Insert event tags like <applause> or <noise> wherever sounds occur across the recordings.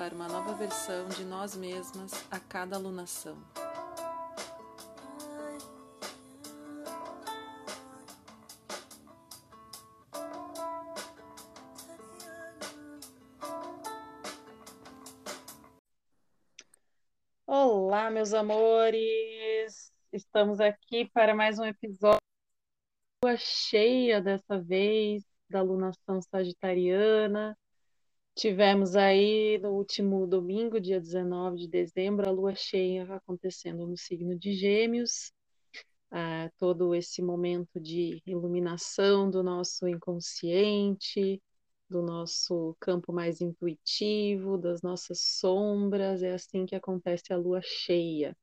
para uma nova versão de nós mesmas a cada alunação. Olá, meus amores! Estamos aqui para mais um episódio cheia dessa vez da alunação sagitariana Tivemos aí no último domingo, dia 19 de dezembro, a lua cheia acontecendo no signo de Gêmeos, ah, todo esse momento de iluminação do nosso inconsciente, do nosso campo mais intuitivo, das nossas sombras, é assim que acontece a lua cheia.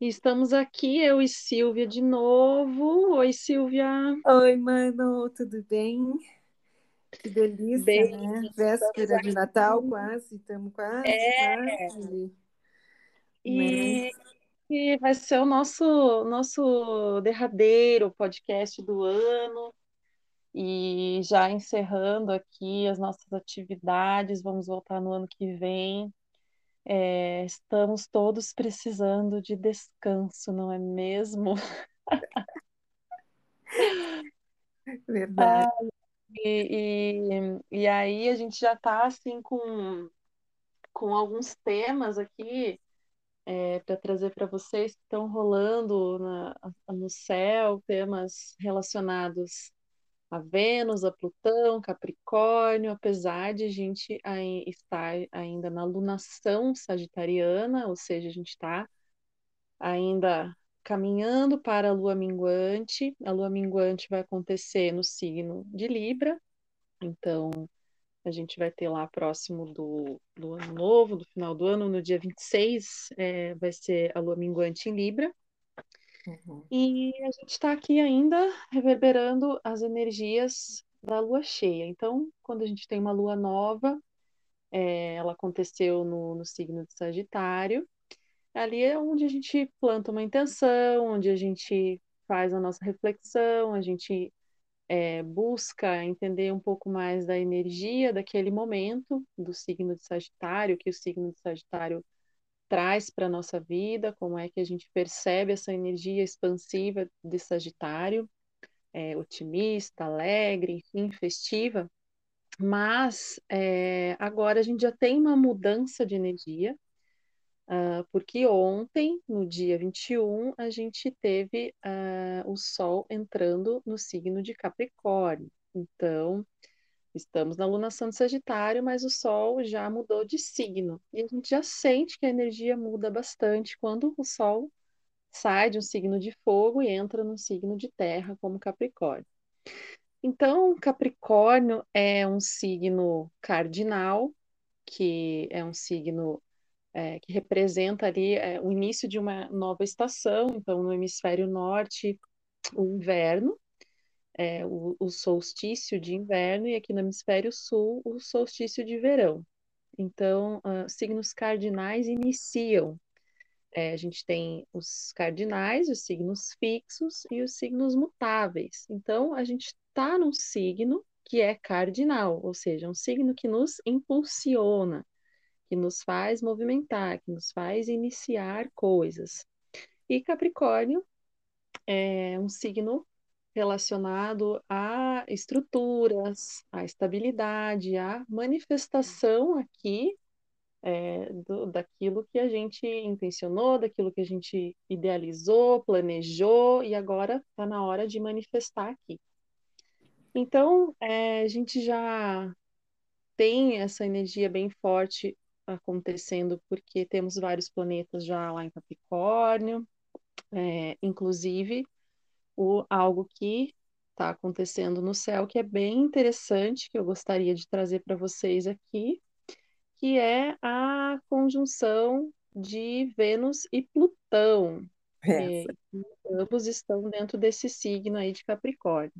E estamos aqui, eu e Silvia de novo. Oi, Silvia. Oi, Mano, tudo bem? Que delícia, Bem, né? Véspera de Natal, quase, estamos quase, é. quase. E, né? e vai ser o nosso, nosso derradeiro podcast do ano. E já encerrando aqui as nossas atividades, vamos voltar no ano que vem. É, estamos todos precisando de descanso, não é mesmo? <laughs> Verdade. Ah, e, e, e aí a gente já está assim com, com alguns temas aqui é, para trazer para vocês que estão rolando na, no céu, temas relacionados a Vênus, a Plutão, Capricórnio, apesar de a gente estar ainda na lunação sagitariana, ou seja, a gente está ainda caminhando para a lua minguante. A lua minguante vai acontecer no signo de Libra, então a gente vai ter lá próximo do, do ano novo, do final do ano, no dia 26, é, vai ser a lua minguante em Libra. Uhum. E a gente está aqui ainda reverberando as energias da lua cheia. Então, quando a gente tem uma lua nova, é, ela aconteceu no, no signo de Sagitário, Ali é onde a gente planta uma intenção, onde a gente faz a nossa reflexão, a gente é, busca entender um pouco mais da energia daquele momento do signo de Sagitário, que o signo de Sagitário traz para a nossa vida, como é que a gente percebe essa energia expansiva de Sagitário, é, otimista, alegre, enfim, festiva. Mas é, agora a gente já tem uma mudança de energia, Uh, porque ontem, no dia 21, a gente teve uh, o Sol entrando no signo de Capricórnio. Então, estamos na lunação de Sagitário, mas o Sol já mudou de signo. E a gente já sente que a energia muda bastante quando o Sol sai de um signo de fogo e entra no signo de terra, como Capricórnio. Então, Capricórnio é um signo cardinal, que é um signo é, que representa ali é, o início de uma nova estação. Então, no hemisfério norte, o inverno, é, o, o, solstício de inverno, e aqui no hemisfério sul, o solstício de verão. Então, uh, signos cardinais iniciam. É, a gente tem os cardinais, os signos fixos e os signos mutáveis. Então, a gente está num signo que é cardinal, ou seja, um signo que nos impulsiona, que nos faz movimentar, que nos faz iniciar coisas. E Capricórnio é um signo relacionado a estruturas, a estabilidade, a manifestação aqui é, do, daquilo que a gente intencionou, daquilo que a gente idealizou, planejou e agora está na hora de manifestar aqui. Então, é, a gente já tem essa energia bem forte acontecendo porque temos vários planetas já lá em Capricórnio, é, inclusive o, algo que está acontecendo no céu que é bem interessante, que eu gostaria de trazer para vocês aqui, que é a conjunção de Vênus e Plutão. É, ambos estão dentro desse signo aí de Capricórnio.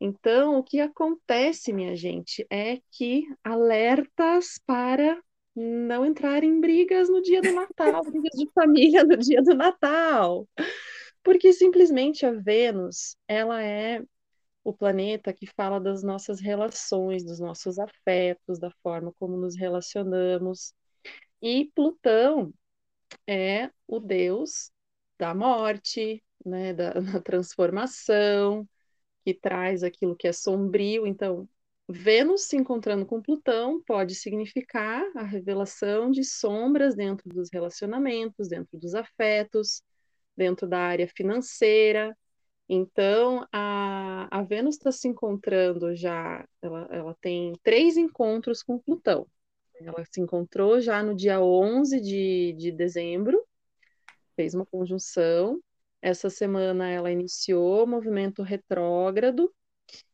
Então, o que acontece, minha gente, é que alertas para não entrar em brigas no dia do Natal, <laughs> brigas de família no dia do Natal. Porque simplesmente a Vênus, ela é o planeta que fala das nossas relações, dos nossos afetos, da forma como nos relacionamos. E Plutão é o deus da morte, né, da, <laughs> da transformação, que traz aquilo que é sombrio. Então, Vênus se encontrando com Plutão pode significar a revelação de sombras dentro dos relacionamentos, dentro dos afetos, dentro da área financeira. Então, a, a Vênus está se encontrando já, ela, ela tem três encontros com Plutão. Ela se encontrou já no dia 11 de, de dezembro, fez uma conjunção. Essa semana ela iniciou o movimento retrógrado,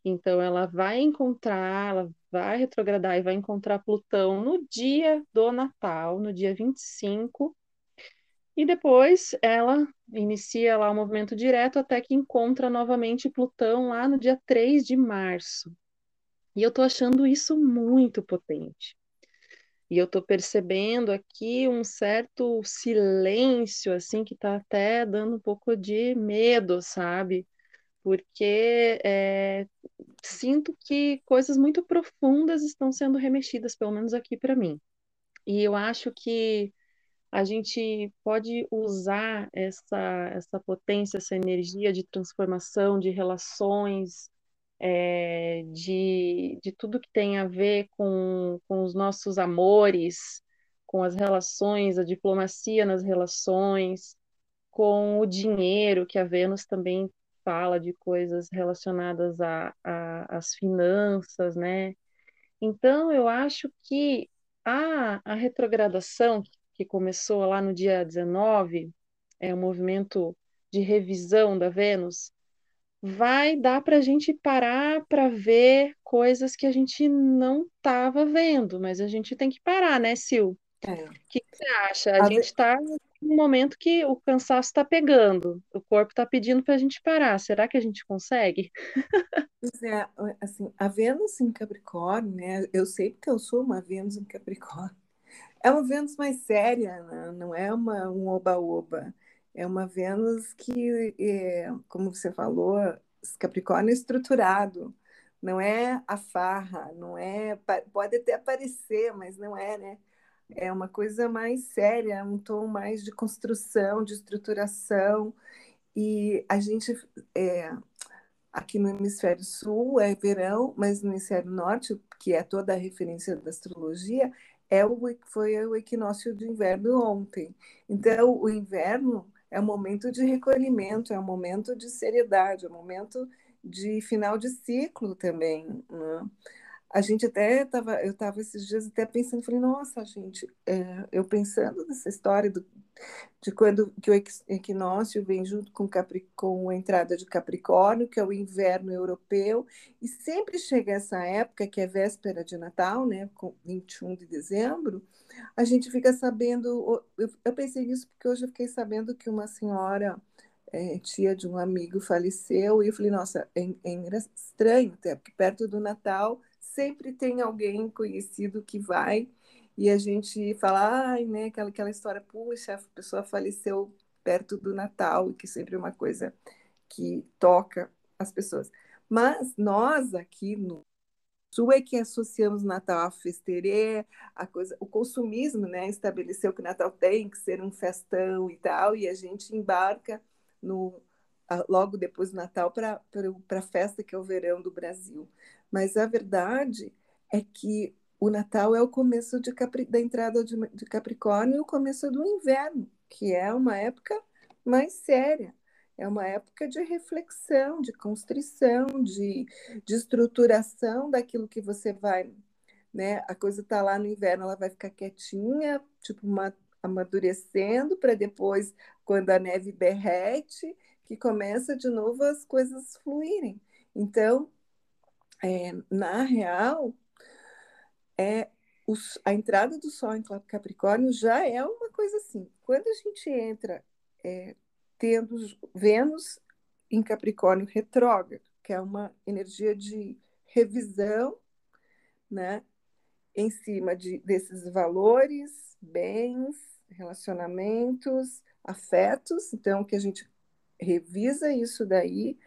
então ela vai encontrar, ela vai retrogradar e vai encontrar Plutão no dia do Natal, no dia 25. E depois ela inicia lá o movimento direto até que encontra novamente Plutão lá no dia 3 de março. E eu estou achando isso muito potente. E eu estou percebendo aqui um certo silêncio, assim, que está até dando um pouco de medo, sabe? Porque é, sinto que coisas muito profundas estão sendo remexidas, pelo menos aqui para mim. E eu acho que a gente pode usar essa, essa potência, essa energia de transformação de relações, é, de, de tudo que tem a ver com, com os nossos amores, com as relações, a diplomacia nas relações, com o dinheiro, que a Vênus também fala de coisas relacionadas às finanças, né? Então, eu acho que a, a retrogradação, que começou lá no dia 19, é um movimento de revisão da Vênus, vai dar para a gente parar para ver coisas que a gente não estava vendo, mas a gente tem que parar, né, Sil? É. O que, você acha? A, a gente está num momento que o cansaço está pegando, o corpo está pedindo para a gente parar. Será que a gente consegue? Pois é, assim, a Vênus em Capricórnio, né? Eu sei porque eu sou uma Vênus em Capricórnio. É uma Vênus mais séria, né? não é uma, um oba-oba. É uma Vênus que, é, como você falou, Capricórnio é estruturado, não é a farra, não é. Pode até aparecer, mas não é, né? É uma coisa mais séria, um tom mais de construção, de estruturação. E a gente, é, aqui no hemisfério sul, é verão, mas no hemisfério norte, que é toda a referência da astrologia, é o, foi o equinócio de inverno ontem. Então, o inverno é um momento de recolhimento, é um momento de seriedade, é um momento de final de ciclo também. Né? A gente até estava, eu estava esses dias até pensando, falei, nossa, gente, é, eu pensando nessa história do, de quando que o equinócio vem junto com, Capri, com a entrada de Capricórnio, que é o inverno europeu, e sempre chega essa época, que é véspera de Natal, né, com 21 de dezembro, a gente fica sabendo, eu, eu pensei nisso porque hoje eu fiquei sabendo que uma senhora é, tia de um amigo faleceu, e eu falei, nossa, é, é estranho, até porque perto do Natal sempre tem alguém conhecido que vai e a gente fala, ai, né, aquela, aquela história, puxa, a pessoa faleceu perto do Natal, que sempre é uma coisa que toca as pessoas. Mas nós aqui no Sul é que associamos Natal à festerê, a coisa, o consumismo, né, estabeleceu que o Natal tem que ser um festão e tal, e a gente embarca no logo depois do Natal para a festa que é o verão do Brasil. Mas a verdade é que o Natal é o começo Capri, da entrada de, de Capricórnio e o começo do inverno, que é uma época mais séria. É uma época de reflexão, de constrição, de, de estruturação daquilo que você vai. Né? A coisa está lá no inverno, ela vai ficar quietinha, tipo uma, amadurecendo, para depois, quando a neve derrete, que começa de novo as coisas fluírem. Então, é, na real, é os, a entrada do Sol em Capricórnio já é uma coisa assim. Quando a gente entra é, tendo Vênus em Capricórnio retrógrado, que é uma energia de revisão, né, em cima de, desses valores, bens, relacionamentos, afetos, então que a gente revisa isso daí,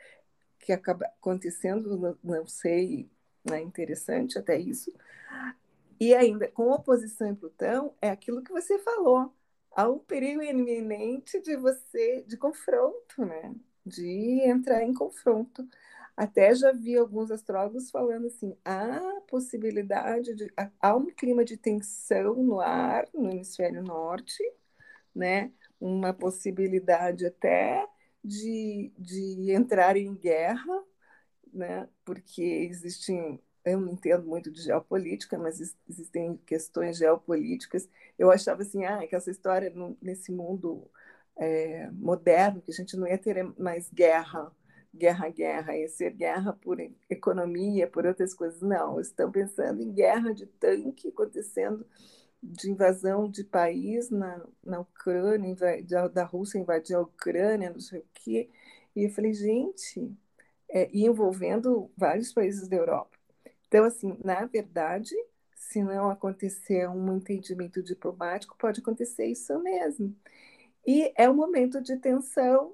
que acaba acontecendo, não, não sei, é interessante até isso. E ainda, com oposição em Plutão, é aquilo que você falou, há um perigo iminente de você, de confronto, né? De entrar em confronto. Até já vi alguns astrólogos falando assim: há possibilidade de. há um clima de tensão no ar, no hemisfério norte, né? Uma possibilidade até de, de entrar em guerra, né? Porque existem eu não entendo muito de geopolítica, mas existem questões geopolíticas. Eu achava assim, ah, que essa história nesse mundo é, moderno, que a gente não ia ter mais guerra, guerra, guerra, ia ser guerra por economia, por outras coisas. Não, estão pensando em guerra de tanque acontecendo de invasão de país na, na Ucrânia, da Rússia invadir a Ucrânia, não sei o quê. E eu falei, gente, é, e envolvendo vários países da Europa. Então, assim, na verdade, se não acontecer um entendimento diplomático, pode acontecer isso mesmo. E é um momento de tensão,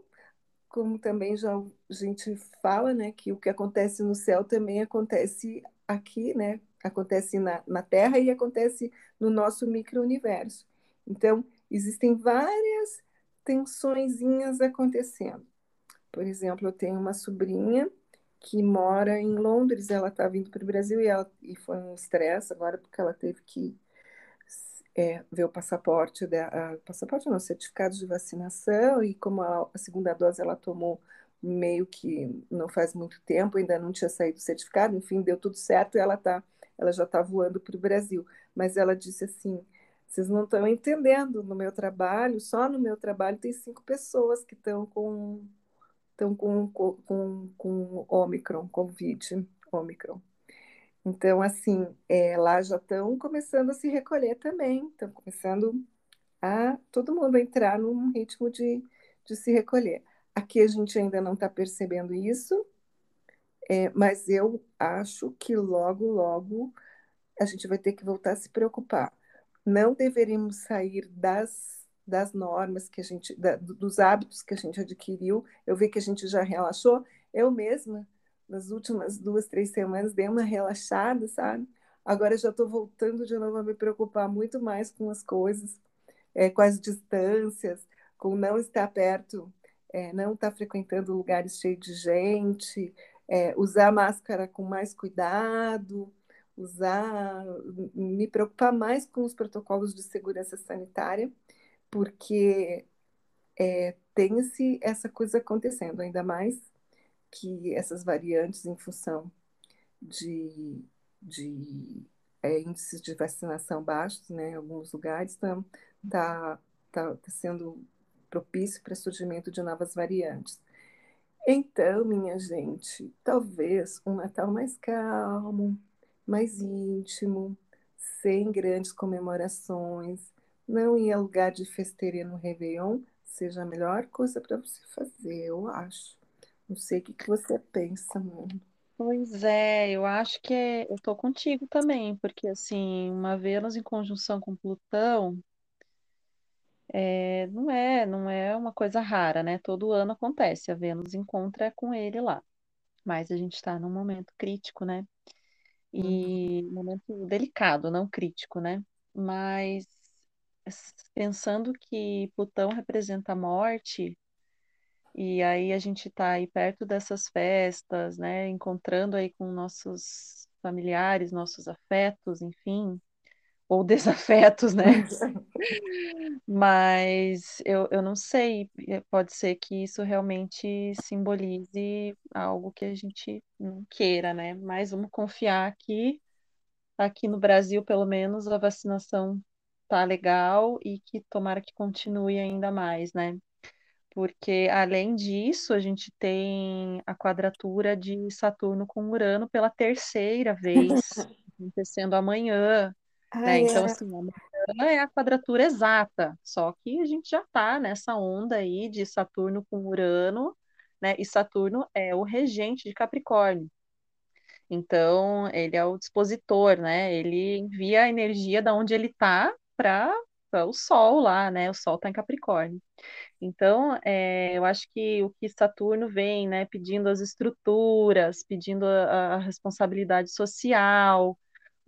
como também já a gente fala, né, que o que acontece no céu também acontece aqui, né, acontece na, na Terra e acontece no nosso micro-universo. Então, existem várias tensõezinhas acontecendo. Por exemplo, eu tenho uma sobrinha que mora em Londres, ela está vindo para o Brasil e, ela, e foi um estresse agora porque ela teve que é, ver o passaporte, da, passaporte não, certificado de vacinação e como a, a, segunda dose ela tomou meio que não faz muito tempo, ainda não tinha saído o certificado, enfim, deu tudo certo e ela tá, ela já está voando para o Brasil. Mas ela disse assim, vocês não estão entendendo, no meu trabalho, só no meu trabalho tem cinco pessoas que estão com estão com, com, com Omicron, Covid, Omicron. Então, assim, é, lá já estão começando a se recolher também, estão começando a todo mundo entrar num ritmo de, de se recolher. Aqui a gente ainda não está percebendo isso, é, mas eu acho que logo, logo a gente vai ter que voltar a se preocupar. Não deveríamos sair das das normas que a gente, da, dos hábitos que a gente adquiriu. Eu vi que a gente já relaxou. Eu mesma, nas últimas duas, três semanas, dei uma relaxada, sabe? Agora já estou voltando de novo a me preocupar muito mais com as coisas, é, com as distâncias, com não estar perto, é, não estar frequentando lugares cheios de gente, é, usar máscara com mais cuidado, usar, me preocupar mais com os protocolos de segurança sanitária porque é, tem -se essa coisa acontecendo, ainda mais que essas variantes, em função de, de é, índices de vacinação baixos né, em alguns lugares, está tá, tá, tá sendo propício para surgimento de novas variantes. Então, minha gente, talvez um Natal mais calmo, mais íntimo, sem grandes comemorações, não ir a lugar de festeira no Réveillon seja a melhor coisa para você fazer, eu acho. Não sei o que, que você pensa, mano. Pois é, eu acho que é, eu tô contigo também, porque assim, uma Vênus em conjunção com Plutão é, não é, não é uma coisa rara, né? Todo ano acontece, a Vênus encontra com ele lá. Mas a gente está num momento crítico, né? E Uhum. momento delicado, não crítico, né? Mas pensando que Plutão representa a morte, e aí a gente está aí perto dessas festas, né, encontrando aí com nossos familiares, nossos afetos, enfim, ou desafetos, né? <laughs> Mas eu, eu não sei, pode ser que isso realmente simbolize algo que a gente não queira, né? Mas vamos confiar que aqui no Brasil, pelo menos, a vacinação tá legal e que tomara que continue ainda mais, né? Porque além disso, a gente tem a quadratura de Saturno com Urano pela terceira vez, <laughs> acontecendo amanhã. Ah, né? Então, é. assim, a é a quadratura exata, só que a gente já está nessa onda aí de Saturno com Urano, né? E Saturno é o regente de Capricórnio. Então, ele é o dispositor, né? Ele envia a energia da onde ele está para o Sol lá, né? O Sol está em Capricórnio. Então, é, eu acho que o que Saturno vem, né, pedindo as estruturas, pedindo a, a responsabilidade social,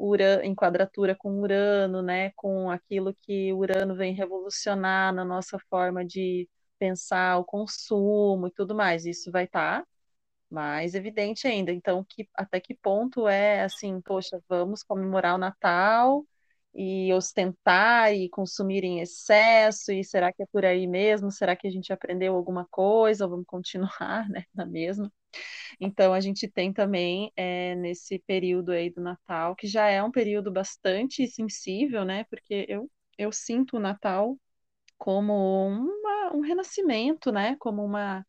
Urano, em quadratura com Urano, né, com aquilo que Urano vem revolucionar na nossa forma de pensar o consumo e tudo mais. Isso vai estar tá mais evidente ainda. Então, que, até que ponto é assim, poxa, vamos comemorar o Natal e ostentar e consumir em excesso, e será que é por aí mesmo? Será que a gente aprendeu alguma coisa ou vamos continuar, <laughs> né, na mesma? Então, a gente tem também é, nesse período aí do Natal, que já é um período bastante sensível, né? Porque eu, eu sinto o Natal como uma, um renascimento, né? Como uma,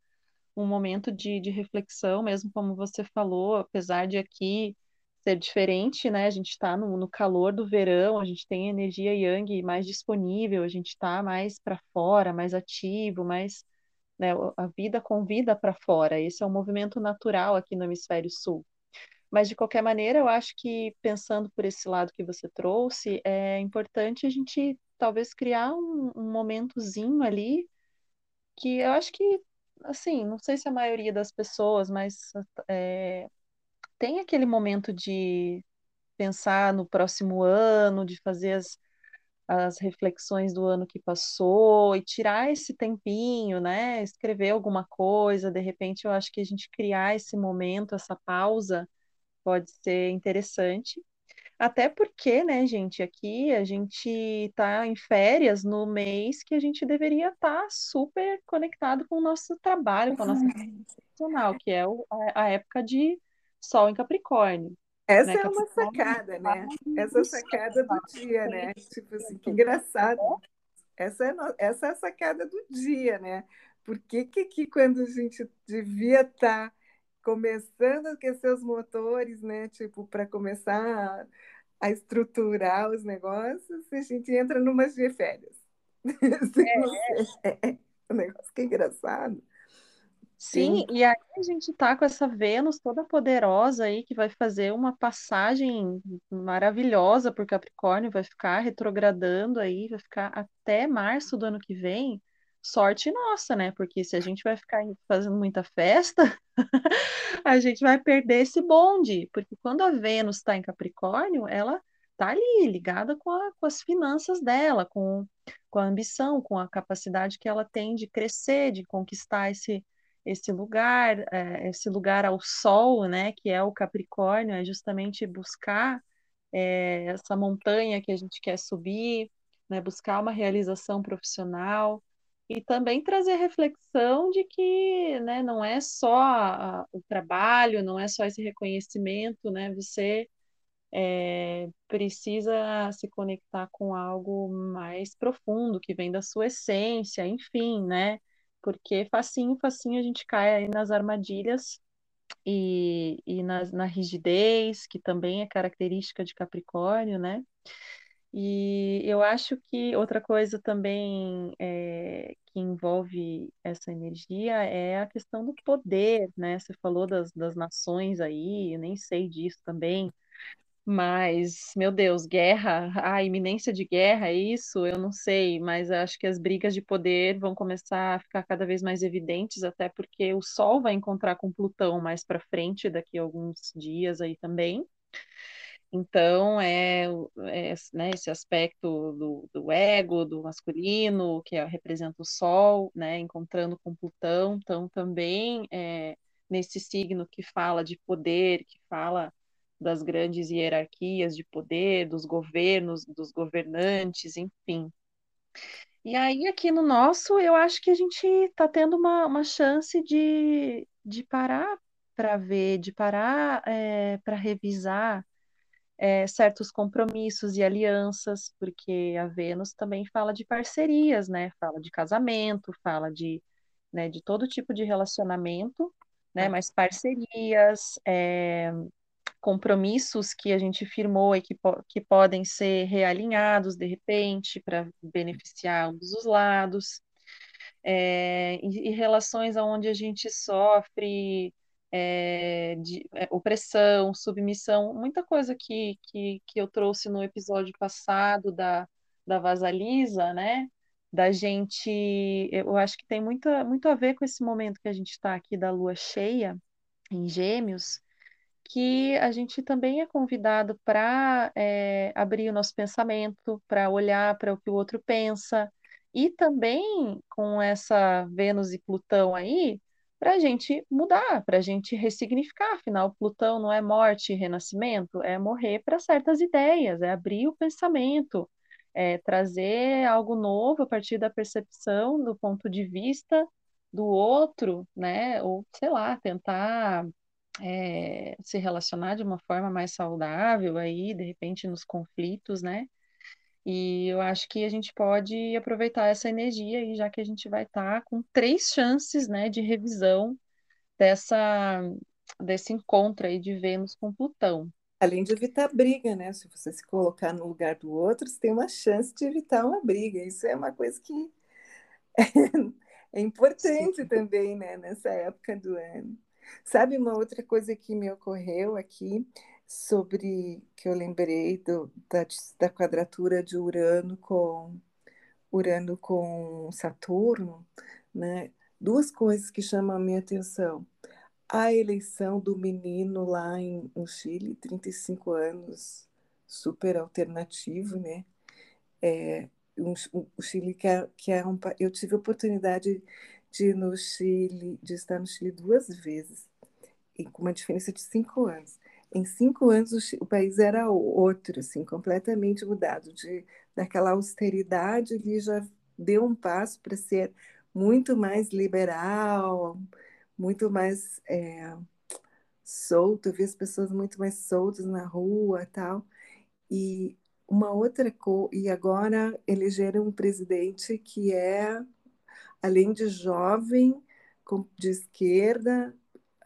um momento de, de reflexão, mesmo como você falou, apesar de aqui ser diferente, né? A gente está no, no, calor do verão, a gente tem energia yang mais disponível, a gente está mais para fora, mais ativo, mais né, a vida convida para fora. Esse é um movimento natural aqui no hemisfério sul. Mas de qualquer maneira, eu acho que pensando por esse lado que você trouxe, é importante a gente talvez criar um, um momentozinho ali que eu acho que assim, não sei se a maioria das pessoas, mas é, tem aquele momento de pensar no próximo ano, de fazer as, as reflexões do ano que passou e tirar esse tempinho, né? Escrever alguma coisa, de repente eu acho que a gente criar esse momento, essa pausa, pode ser interessante. Até porque, né, gente, aqui a gente está em férias no mês que a gente deveria estar tá super conectado com o nosso trabalho, com a nossa profissional, que é a, a época de Sol em Capricórnio. Essa né? é uma sacada, né? Essa sacada do dia, né? Tipo assim, que engraçado. Essa é, essa é a sacada do dia, né? Por que, que, que quando a gente devia estar tá começando a aquecer os motores, né? Tipo, para começar a, a, estruturar os negócios, a gente entra numas de férias. <laughs> É. é um negócio que é engraçado. Sim, e aí a gente tá com essa Vênus toda poderosa aí que vai fazer uma passagem maravilhosa por Capricórnio, vai ficar retrogradando aí, vai ficar até março do ano que vem. Sorte nossa, né? Porque se a gente vai ficar fazendo muita festa, <laughs> a gente vai perder esse bonde, porque quando a Vênus está em Capricórnio, ela tá ali ligada com, a, com as finanças dela, com, com a ambição, com a capacidade que ela tem de crescer, de conquistar esse esse lugar, é, esse lugar ao sol, né, que é o Capricórnio, é justamente buscar é, essa montanha que a gente quer subir, né, buscar uma realização profissional e também trazer reflexão de que, né, não é só a, o trabalho, não é só esse reconhecimento, né, você é, precisa se conectar com algo mais profundo que vem da sua essência, enfim, né? Porque facinho, facinho a gente cai aí nas armadilhas e, e na, na rigidez, que também é característica de Capricórnio, né? E eu acho que outra coisa também é, que envolve essa energia é a questão do poder, né? Você falou das, das nações aí, eu nem sei disso também, mas, meu Deus, guerra, a iminência de guerra, é isso, eu não sei, mas acho que as brigas de poder vão começar a ficar cada vez mais evidentes, até porque o Sol vai encontrar com Plutão mais para frente, daqui a alguns dias aí também. Então, é, é né, esse aspecto do, do, ego, do masculino, que é, representa o Sol, né, encontrando com Plutão, então também é, nesse signo que fala de poder, que fala das grandes hierarquias de poder, dos governos, dos governantes, enfim. E aí, aqui no nosso, eu acho que a gente está tendo uma, uma chance de, de parar para ver, de parar é, para revisar é, certos compromissos e alianças, porque a Vênus também fala de parcerias, né? Fala de casamento, fala de, né, de todo tipo de relacionamento, né? Mas parcerias, é, compromissos que a gente firmou e que, que podem ser realinhados de repente para beneficiar ambos os lados, é, e, e, relações onde a gente sofre é, de é, opressão, submissão, muita coisa que, que, que eu trouxe no episódio passado da, da Vasalisa, né? Da gente, eu acho que tem muita, muito a ver com esse momento que a gente está aqui da lua cheia em Gêmeos, que a gente também é convidado para é, abrir o nosso pensamento, para olhar para o que o outro pensa, e também com essa Vênus e Plutão aí, para a gente mudar, para a gente ressignificar. Afinal, Plutão não é morte e renascimento, é morrer para certas ideias, é abrir o pensamento, é trazer algo novo a partir da percepção, do ponto de vista do outro, né? Ou sei lá, tentar é, se relacionar de uma forma mais saudável aí, de repente, nos conflitos, né? E eu acho que a gente pode aproveitar essa energia aí, já que a gente vai estar tá com três chances, né, de revisão dessa, desse encontro aí de Vênus com Plutão. Além de evitar briga, né? Se você se colocar no lugar do outro, você tem uma chance de evitar uma briga. Isso é uma coisa que <laughs> é importante Sim. também, né? Nessa época do ano. Sabe uma outra coisa que me ocorreu aqui sobre que eu lembrei do, da, da quadratura de Urano com Urano com Saturno, né? Duas coisas que chamam a minha atenção. A eleição do menino lá em, no Chile, 35 anos, super alternativo, né? É, um, um, o Chile que é, que é um eu tive a oportunidade de no Chile, de estar no Chile duas vezes, e com uma diferença de cinco anos. Em cinco anos o, o país era outro, assim, completamente mudado. De daquela austeridade, ele já deu um passo para ser muito mais liberal, muito mais é, solto. Eu vi as pessoas muito mais soltas na rua, tal. E uma outra coisa, e agora elegeram um presidente que é além de jovem, de esquerda,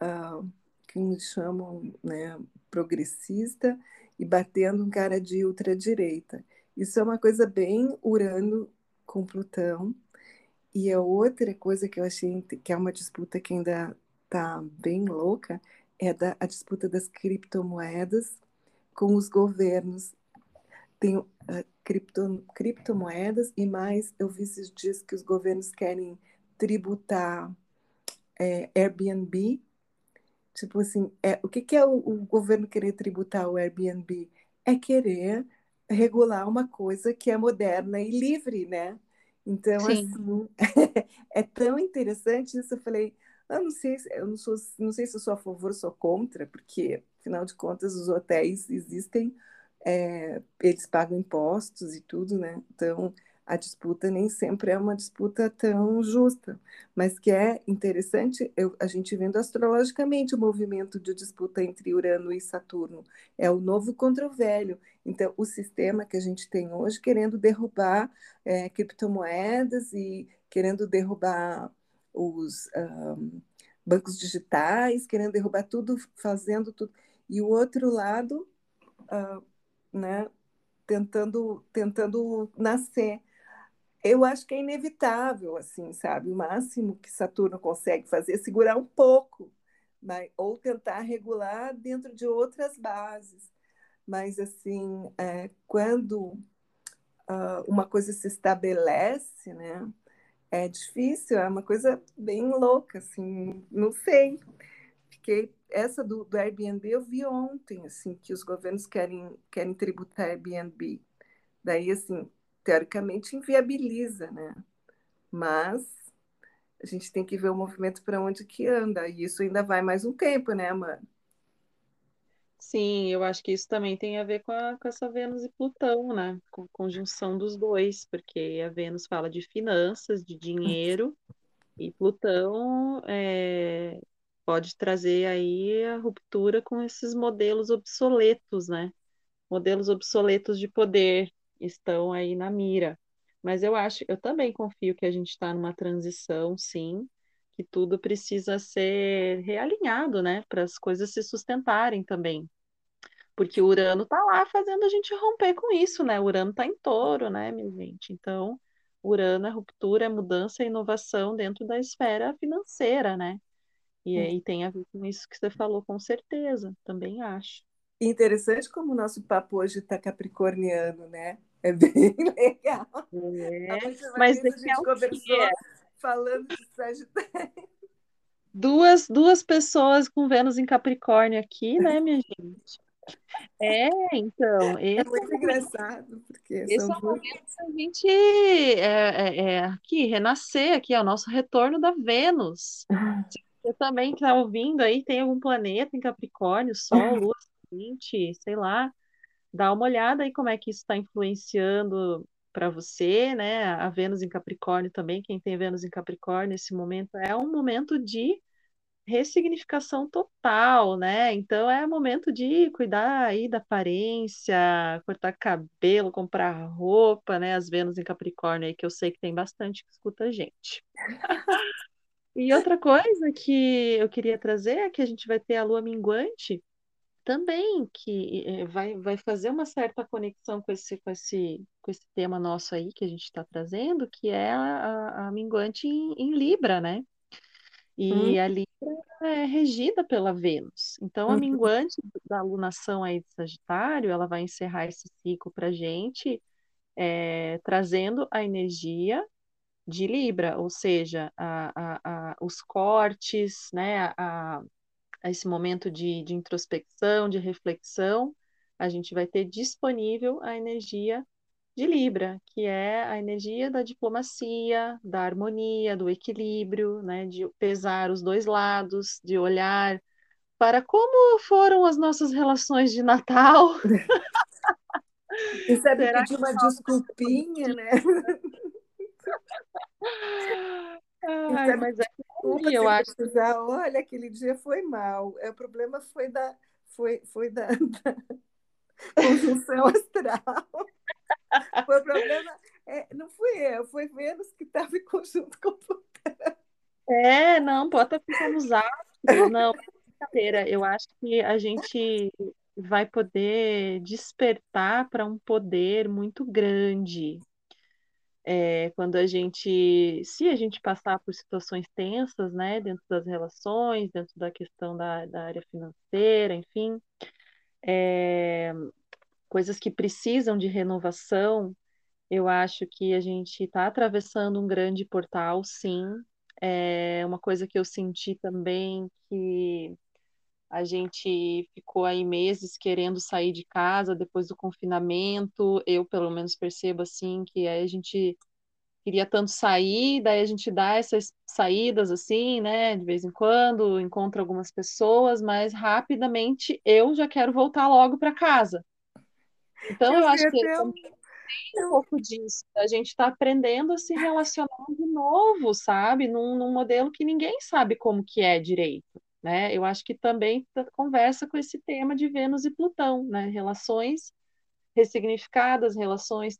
uh, que me chamam né, progressista, e batendo um cara de ultradireita. Isso é uma coisa bem Urano com Plutão. E a outra coisa que eu achei que é uma disputa que ainda está bem louca é da, a disputa das criptomoedas com os governos. Tem cripto, criptomoedas e mais, eu vi esses dias que os governos querem tributar é, Airbnb. Tipo assim, é, o que, que é o, o governo querer tributar o Airbnb? É querer regular uma coisa que é moderna e livre, né? Então, Sim. assim, <laughs> é tão interessante isso. Eu falei, eu não sei, eu não sou, não sei se eu sou a favor ou sou contra, porque, afinal de contas, os hotéis existem é, eles pagam impostos e tudo, né? Então, a disputa nem sempre é uma disputa tão justa, mas que é interessante eu, a gente vendo astrologicamente o movimento de disputa entre Urano e Saturno. É o novo contra o velho. Então, o sistema que a gente tem hoje querendo derrubar é, criptomoedas e querendo derrubar os um, bancos digitais, querendo derrubar tudo, fazendo tudo. E o outro lado. Uh, né, tentando, tentando nascer. Eu acho que é inevitável, assim, sabe? O máximo que Saturno consegue fazer é segurar um pouco, mas, ou tentar regular dentro de outras bases. Mas, assim, é, quando uh, uma coisa se estabelece, né? É difícil, é uma coisa bem louca, assim, não sei. Fiquei essa do, do, Airbnb eu vi ontem, assim, que os governos querem, querem tributar Airbnb. Daí, assim, teoricamente inviabiliza, né? Mas a gente tem que ver o movimento para onde que anda. E isso ainda vai mais um tempo, né, mano? Sim, eu acho que isso também tem a ver com, a, com essa Vênus e Plutão, né? Com a conjunção dos dois, porque a Vênus fala de finanças, de dinheiro, e Plutão é, pode trazer aí a ruptura com esses modelos obsoletos, né? Modelos obsoletos de poder estão aí na mira. Mas eu acho, eu também confio que a gente está numa transição, sim, que tudo precisa ser realinhado, né? Para as coisas se sustentarem também. Porque o Urano tá lá fazendo a gente romper com isso, né? O Urano tá em touro, né, minha gente? Então, Urano é ruptura, é mudança, é inovação dentro da esfera financeira, né? E aí tem a ver com isso que você falou, com certeza, também acho. Interessante como o nosso papo hoje está capricorniano, né? É bem <laughs> legal. É, mas a gente conversou falando de Sagitário. Duas, duas pessoas com Vênus em Capricórnio aqui, né, minha gente? É, então. é muito é engraçado, porque esse são é o momento que a gente é, é, é, aqui, renascer aqui, é o nosso retorno da Vênus. Se <laughs> você também está ouvindo aí, tem algum planeta em Capricórnio, Sol, <laughs> Lua, ascendente, sei lá, dá uma olhada aí como é que isso está influenciando para você, né? A Vênus em Capricórnio também, quem tem Vênus em Capricórnio nesse momento, é um momento de ressignificação total, né? Então é momento de cuidar aí da aparência, cortar cabelo, comprar roupa, né? As Vênus em Capricórnio aí que eu sei que tem bastante que escuta a gente. <laughs> e outra coisa que eu queria trazer é que a gente vai ter a lua minguante também, que eh, vai, vai fazer uma certa conexão com esse, com esse, com esse tema nosso aí que a gente está trazendo, que é a, a minguante em, em Libra, né? E hum. a Libra é regida pela Vênus. Então, a uhum. minguante da alunação aí de Sagitário, ela vai encerrar esse ciclo para a gente, é, trazendo a energia de Libra, ou seja, a, a, a, os cortes, né, a, esse momento de, de introspecção, de reflexão, a gente vai ter disponível a energia de Libra, que é a energia da diplomacia, da harmonia, do equilíbrio, né, de pesar os dois lados, de olhar para como foram as nossas relações de Natal. <laughs> E sabe Será pedir uma desculpinha, né? Ai, mas é que eu acho. Precisar, olha, aquele dia foi mal. É, o problema foi da, foi, foi da, <laughs> da conjunção astral. Foi o problema, é, não fui eu, foi Vênus que estava em conjunto com Plutão. É, não, pode ficar nos astros, não, brincadeira. Eu acho que a gente vai poder despertar para um poder muito grande. É, quando a gente, se a gente passar por situações tensas, né, dentro das relações, dentro da questão da, da área financeira, enfim, é, coisas que precisam de renovação, eu acho que a gente está atravessando um grande portal, sim. É uma coisa que eu senti também que a gente ficou aí meses querendo sair de casa depois do confinamento. Eu, pelo menos, percebo assim que aí a gente queria tanto sair, daí a gente dá essas saídas assim, né, de vez em quando, encontra algumas pessoas, mas rapidamente eu já quero voltar logo para casa. Então, eu, eu acho que tem um pouco disso. A gente está aprendendo a se relacionar de novo, sabe? Num, num, modelo que ninguém sabe como que é direito, né? Eu acho que também conversa com esse tema de Vênus e Plutão, né? Relações ressignificadas, relações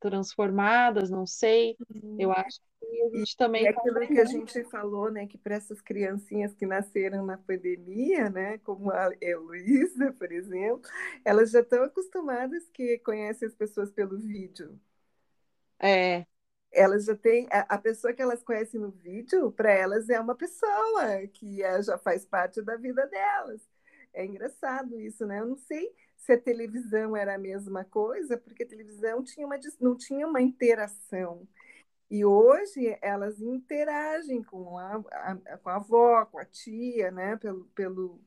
transformadas, não sei. Eu uhum. acho que a gente também. E aquilo tá que a gente falou, né, que para essas criancinhas que nasceram na pandemia, né, como a Heloísa, por exemplo, elas já estão acostumadas que conhecem as pessoas pelo vídeo. É. Elas já têm. A pessoa que elas conhecem no vídeo, para elas é uma pessoa que é, já faz parte da vida delas. É engraçado isso, né? Eu não sei se a televisão era a mesma coisa, porque a televisão tinha uma, não tinha uma interação. E hoje elas interagem com a, a, com a avó, com a tia, né? pelo, pelo,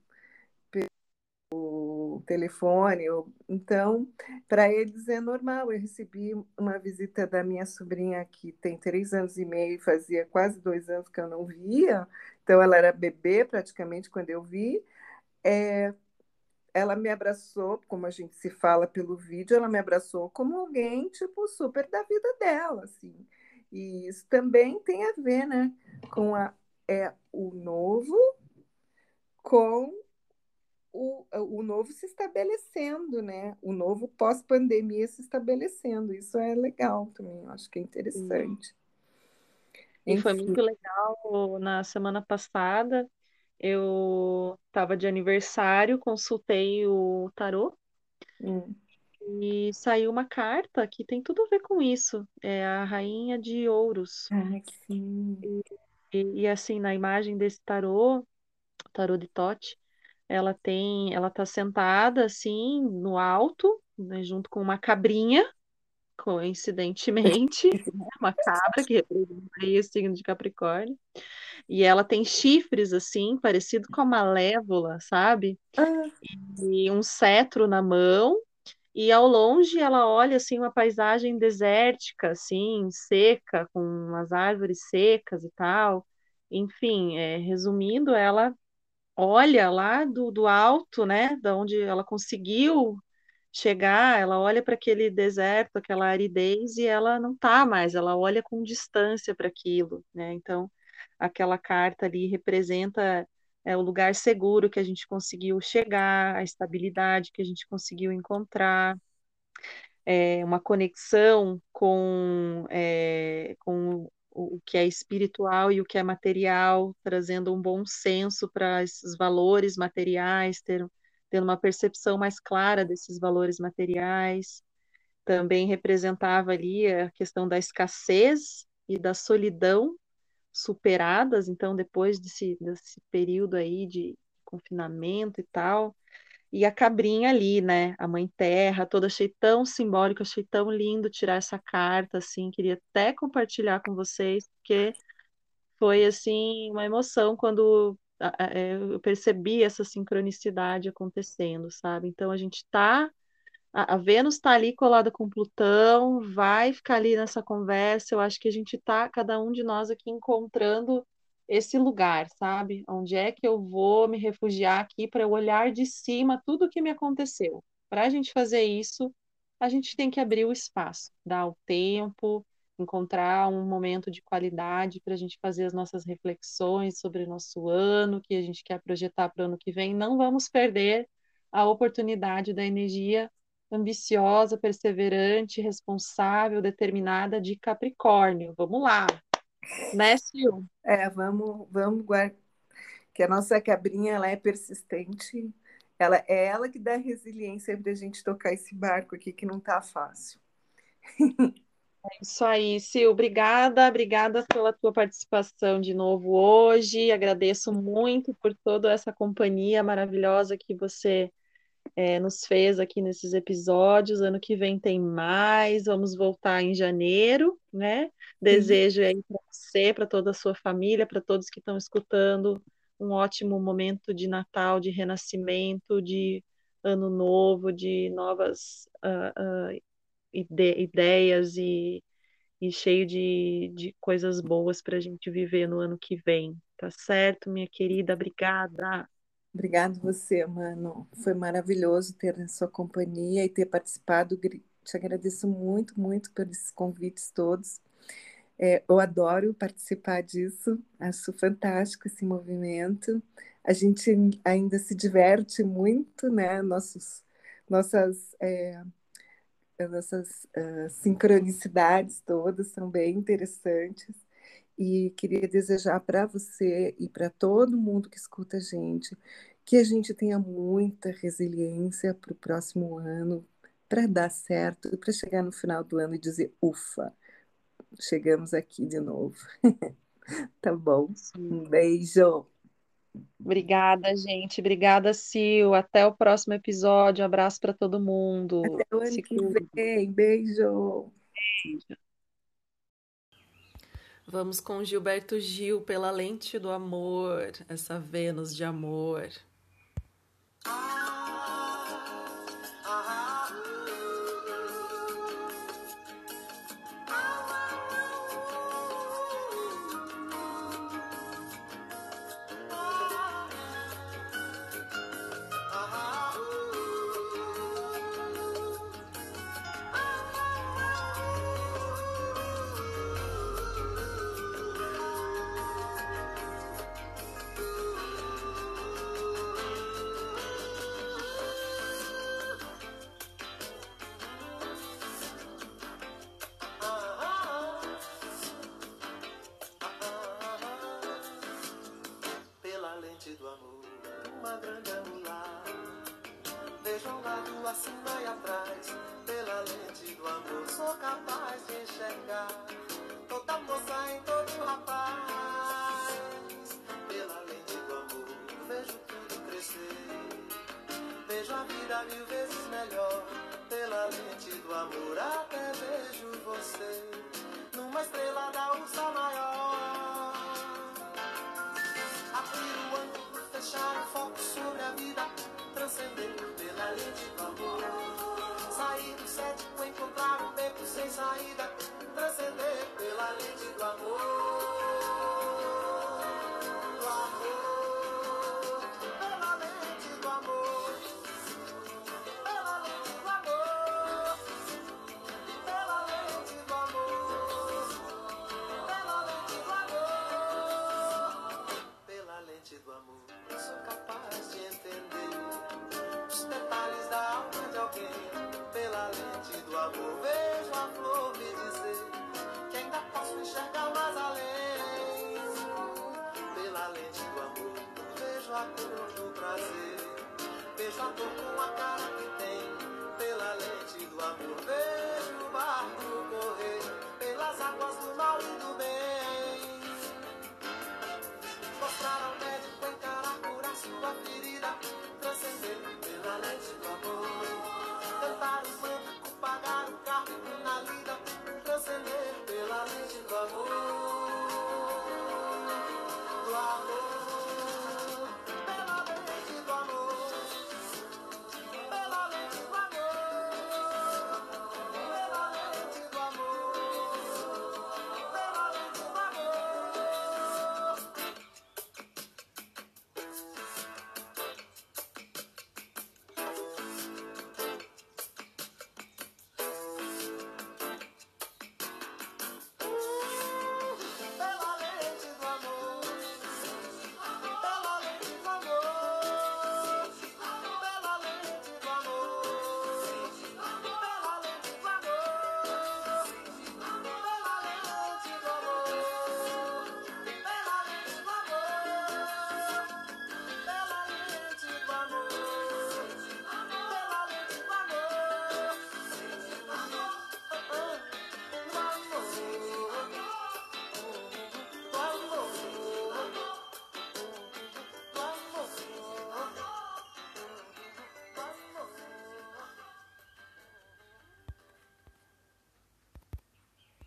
pelo telefone. Então, para eles é normal. Eu recebi uma visita da minha sobrinha que tem três anos e meio, fazia quase dois anos que eu não via, então ela era bebê praticamente quando eu vi. É, ela me abraçou, como a gente se fala pelo vídeo, ela me abraçou como alguém, tipo, super da vida dela, assim. E isso também tem a ver, né, com a, é, o novo com o, o novo se estabelecendo, né? O novo pós-pandemia se estabelecendo. Isso é legal também, eu acho que é interessante. E foi muito legal na semana passada eu estava de aniversário, consultei o tarô Hum. e saiu uma carta que tem tudo a ver com isso. É a Rainha de Ouros. Ah, sim. E, e, assim, na imagem desse tarô, tarô de Tote, ela tem, ela tá sentada assim no alto, né, junto com uma cabrinha, coincidentemente, <laughs> né, uma cabra que representa aí o signo de Capricórnio. E ela tem chifres assim, parecido com a malévola, sabe? Ah, E um cetro na mão. E ao longe ela olha assim uma paisagem desértica, assim, seca, com umas árvores secas e tal. Enfim, é, resumindo, ela olha lá do, do alto, né, da onde ela conseguiu chegar, ela olha para aquele deserto, aquela aridez e ela não tá mais, ela olha com distância para aquilo, né? Então, aquela carta ali representa é, o lugar seguro que a gente conseguiu chegar, a estabilidade que a gente conseguiu encontrar, é, uma conexão com, é, com o que é espiritual e o que é material, trazendo um bom senso para esses valores materiais, ter, tendo uma percepção mais clara desses valores materiais. Também representava ali a questão da escassez e da solidão superadas, então depois desse, desse período aí de confinamento e tal, e a cabrinha ali, né? A mãe terra, toda achei tão simbólico, achei tão lindo tirar essa carta, assim, queria até compartilhar com vocês, porque foi assim uma emoção quando é, eu percebi essa sincronicidade acontecendo, sabe? Então a gente tá a, Vênus está ali colada com Plutão, vai ficar ali nessa conversa. Eu acho que a gente está, cada um de nós aqui, encontrando esse lugar, sabe? Onde é que eu vou me refugiar aqui para eu olhar de cima tudo o que me aconteceu. Para a gente fazer isso, a gente tem que abrir o espaço, dar o tempo, encontrar um momento de qualidade para a gente fazer as nossas reflexões sobre o nosso ano, que a gente quer projetar para o ano que vem. Não vamos perder a oportunidade da energia ambiciosa, perseverante, responsável, determinada de Capricórnio. Vamos lá, né, Sil? É, vamos, vamos guardar. Que a nossa cabrinha ela é persistente, ela é ela que dá resiliência para a gente tocar esse barco aqui que não está fácil. <laughs> É isso aí, Sil. Obrigada, obrigada pela tua participação de novo hoje. Agradeço muito por toda essa companhia maravilhosa que você é, nos fez aqui nesses episódios. Ano que vem tem mais, vamos voltar em janeiro, né? Desejo aí para você, para toda a sua família, para todos que estão escutando, um ótimo momento de Natal, de renascimento, de ano novo, de novas uh, uh, ide ideias e, e cheio de, de coisas boas para a gente viver no ano que vem. Tá certo, minha querida? Obrigada. Obrigado você, mano. Foi maravilhoso ter a sua companhia e ter participado. Te agradeço muito, muito esses convites todos. É, eu adoro participar disso, acho fantástico esse movimento. A gente ainda se diverte muito, né? Nossos, nossas, é, nossas uh, sincronicidades todas são bem interessantes. E queria desejar para você e para todo mundo que escuta a gente que a gente tenha muita resiliência para o próximo ano, para dar certo para chegar no final do ano e dizer: ufa, chegamos aqui de novo. <laughs> tá bom? Um beijo. Obrigada, gente. Obrigada, Sil. Até o próximo episódio. Um abraço para todo mundo. Até o ano Se que vem. Beijo. Beijo. Vamos com Gilberto Gil pela lente do amor, essa Vênus de amor. uma mil vezes melhor, pela lente do amor.